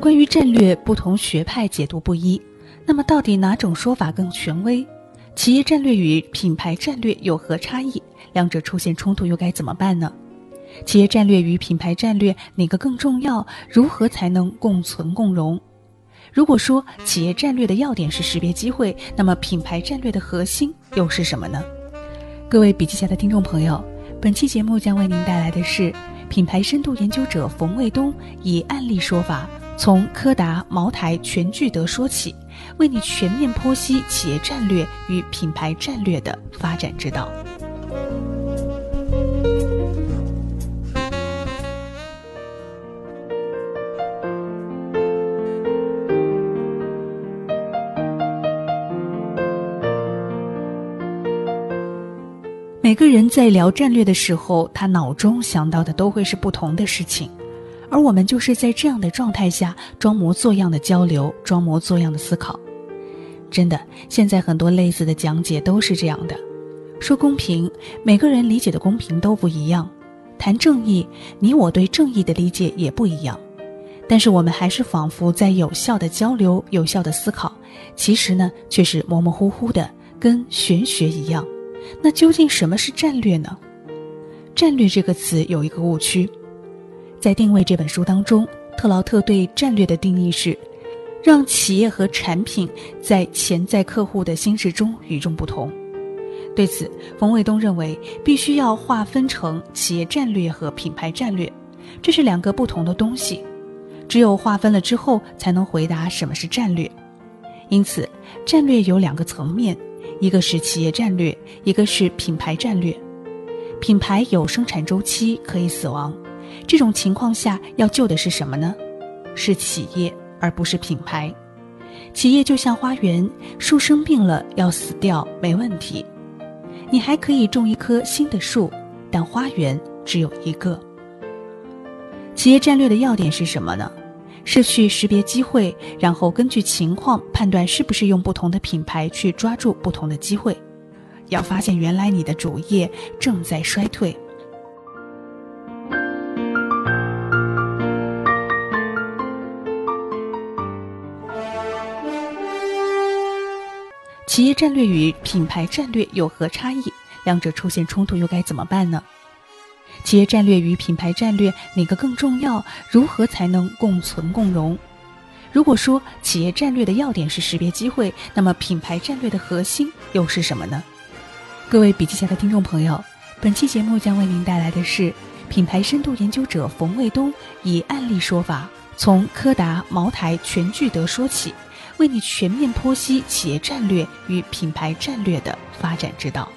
关于战略，不同学派解读不一。那么，到底哪种说法更权威？企业战略与品牌战略有何差异？两者出现冲突又该怎么办呢？企业战略与品牌战略哪个更重要？如何才能共存共荣？如果说企业战略的要点是识别机会，那么品牌战略的核心又是什么呢？各位笔记下的听众朋友，本期节目将为您带来的是品牌深度研究者冯卫东以案例说法，从柯达、茅台、全聚德说起，为你全面剖析企业战略与品牌战略的发展之道。每个人在聊战略的时候，他脑中想到的都会是不同的事情，而我们就是在这样的状态下装模作样的交流，装模作样的思考。真的，现在很多类似的讲解都是这样的。说公平，每个人理解的公平都不一样；谈正义，你我对正义的理解也不一样。但是我们还是仿佛在有效的交流、有效的思考，其实呢，却是模模糊糊的，跟玄学一样。那究竟什么是战略呢？战略这个词有一个误区，在《定位》这本书当中，特劳特对战略的定义是，让企业和产品在潜在客户的心智中与众不同。对此，冯卫东认为必须要划分成企业战略和品牌战略，这是两个不同的东西。只有划分了之后，才能回答什么是战略。因此，战略有两个层面。一个是企业战略，一个是品牌战略。品牌有生产周期，可以死亡。这种情况下，要救的是什么呢？是企业，而不是品牌。企业就像花园，树生病了要死掉没问题。你还可以种一棵新的树，但花园只有一个。企业战略的要点是什么呢？是去识别机会，然后根据情况判断是不是用不同的品牌去抓住不同的机会。要发现原来你的主业正在衰退。企业战略与品牌战略有何差异？两者出现冲突又该怎么办呢？企业战略与品牌战略哪个更重要？如何才能共存共荣？如果说企业战略的要点是识别机会，那么品牌战略的核心又是什么呢？各位笔记下的听众朋友，本期节目将为您带来的是品牌深度研究者冯卫东以案例说法，从柯达、茅台、全聚德说起，为你全面剖析企业战略与品牌战略的发展之道。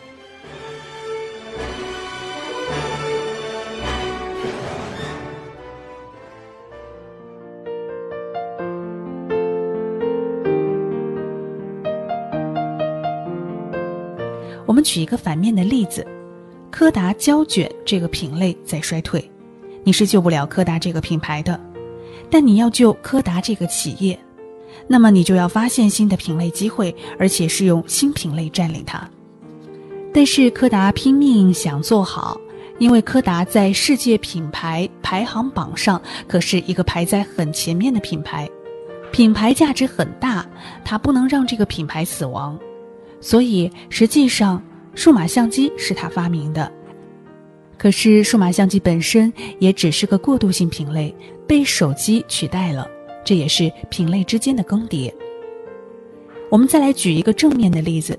举一个反面的例子，柯达胶卷这个品类在衰退，你是救不了柯达这个品牌的，但你要救柯达这个企业，那么你就要发现新的品类机会，而且是用新品类占领它。但是柯达拼命想做好，因为柯达在世界品牌排行榜上可是一个排在很前面的品牌，品牌价值很大，它不能让这个品牌死亡。所以，实际上，数码相机是他发明的。可是，数码相机本身也只是个过渡性品类，被手机取代了。这也是品类之间的更迭。我们再来举一个正面的例子，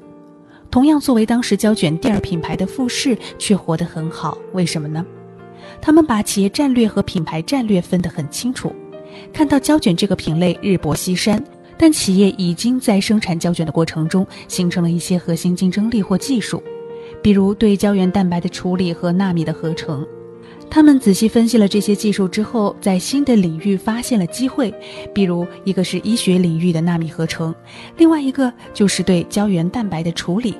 同样作为当时胶卷第二品牌的富士，却活得很好。为什么呢？他们把企业战略和品牌战略分得很清楚，看到胶卷这个品类日薄西山。但企业已经在生产胶卷的过程中形成了一些核心竞争力或技术，比如对胶原蛋白的处理和纳米的合成。他们仔细分析了这些技术之后，在新的领域发现了机会，比如一个是医学领域的纳米合成，另外一个就是对胶原蛋白的处理。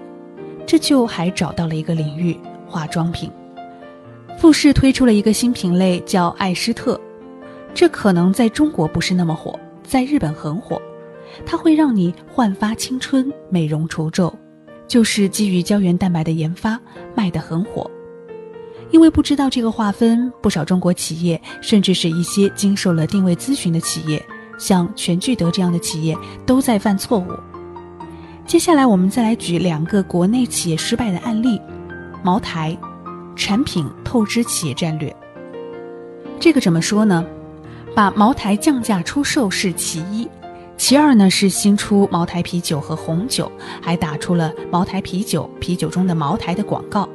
这就还找到了一个领域——化妆品。富士推出了一个新品类叫艾诗特，这可能在中国不是那么火，在日本很火。它会让你焕发青春、美容除皱，就是基于胶原蛋白的研发，卖得很火。因为不知道这个划分，不少中国企业，甚至是一些经受了定位咨询的企业，像全聚德这样的企业，都在犯错误。接下来，我们再来举两个国内企业失败的案例：茅台，产品透支企业战略。这个怎么说呢？把茅台降价出售是其一，其二呢是新出茅台啤酒和红酒，还打出了茅台啤酒、啤酒中的茅台的广告。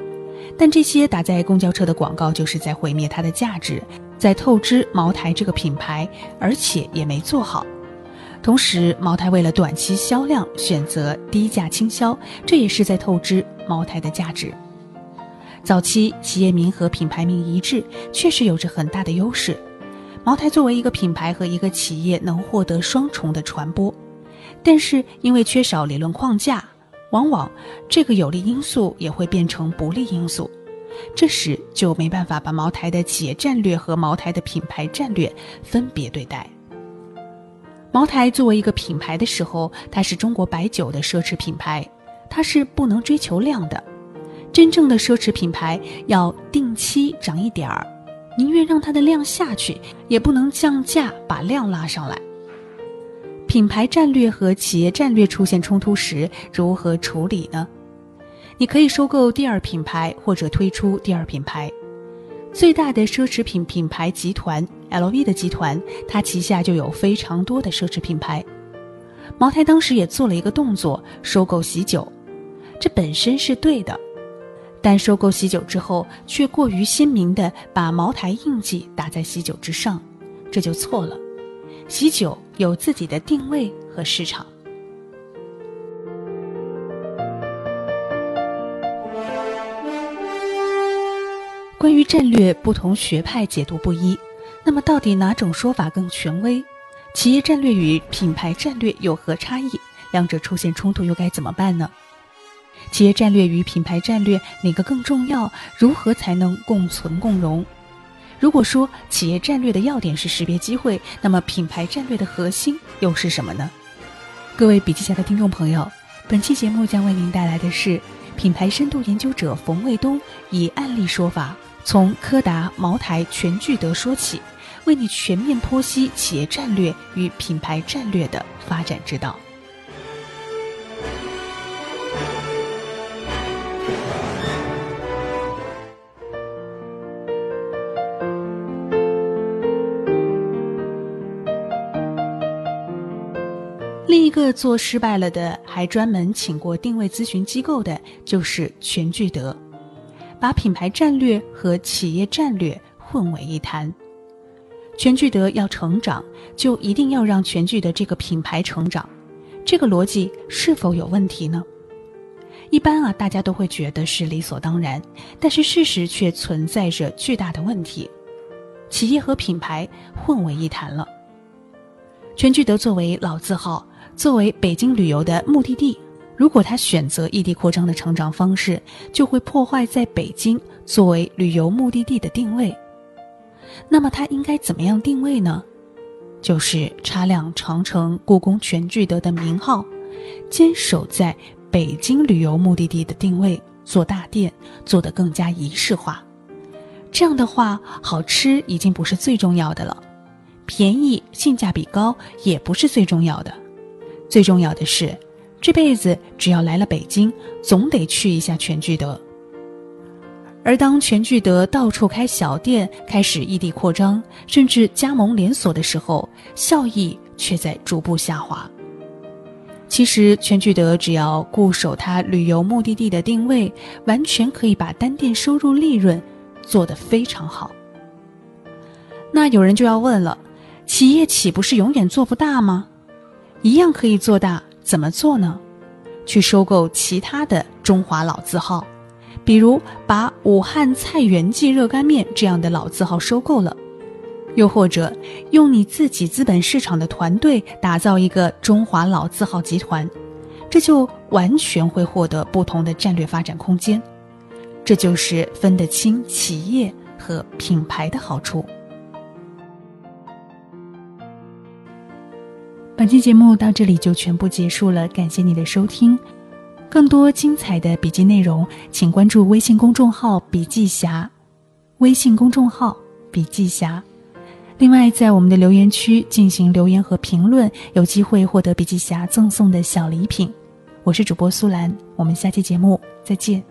但这些打在公交车的广告，就是在毁灭它的价值，在透支茅台这个品牌，而且也没做好。同时，茅台为了短期销量，选择低价倾销，这也是在透支茅台的价值。早期企业名和品牌名一致，确实有着很大的优势。茅台作为一个品牌和一个企业，能获得双重的传播，但是因为缺少理论框架。往往这个有利因素也会变成不利因素，这时就没办法把茅台的企业战略和茅台的品牌战略分别对待。茅台作为一个品牌的时候，它是中国白酒的奢侈品牌，它是不能追求量的。真正的奢侈品牌要定期涨一点儿，宁愿让它的量下去，也不能降价把量拉上来。品牌战略和企业战略出现冲突时，如何处理呢？你可以收购第二品牌，或者推出第二品牌。最大的奢侈品品牌集团 LV 的集团，它旗下就有非常多的奢侈品牌。茅台当时也做了一个动作，收购喜酒，这本身是对的，但收购喜酒之后，却过于鲜明的把茅台印记打在喜酒之上，这就错了。喜酒有自己的定位和市场。关于战略，不同学派解读不一。那么，到底哪种说法更权威？企业战略与品牌战略有何差异？两者出现冲突又该怎么办呢？企业战略与品牌战略哪个更重要？如何才能共存共荣？如果说企业战略的要点是识别机会，那么品牌战略的核心又是什么呢？各位笔记下的听众朋友，本期节目将为您带来的是品牌深度研究者冯卫东以案例说法，从柯达、茅台、全聚德说起，为你全面剖析企业战略与品牌战略的发展之道。另一个做失败了的，还专门请过定位咨询机构的，就是全聚德，把品牌战略和企业战略混为一谈。全聚德要成长，就一定要让全聚德这个品牌成长，这个逻辑是否有问题呢？一般啊，大家都会觉得是理所当然，但是事实却存在着巨大的问题，企业和品牌混为一谈了。全聚德作为老字号。作为北京旅游的目的地，如果他选择异地扩张的成长方式，就会破坏在北京作为旅游目的地的定位。那么他应该怎么样定位呢？就是擦亮长城、故宫、全聚德的名号，坚守在北京旅游目的地的定位，做大店，做得更加仪式化。这样的话，好吃已经不是最重要的了，便宜、性价比高也不是最重要的。最重要的是，这辈子只要来了北京，总得去一下全聚德。而当全聚德到处开小店，开始异地扩张，甚至加盟连锁的时候，效益却在逐步下滑。其实，全聚德只要固守它旅游目的地的定位，完全可以把单店收入利润做得非常好。那有人就要问了：企业岂不是永远做不大吗？一样可以做大，怎么做呢？去收购其他的中华老字号，比如把武汉菜园记热干面这样的老字号收购了，又或者用你自己资本市场的团队打造一个中华老字号集团，这就完全会获得不同的战略发展空间。这就是分得清企业和品牌的好处。本期节目到这里就全部结束了，感谢你的收听。更多精彩的笔记内容，请关注微信公众号“笔记侠”，微信公众号“笔记侠”。另外，在我们的留言区进行留言和评论，有机会获得笔记侠赠送的小礼品。我是主播苏兰，我们下期节目再见。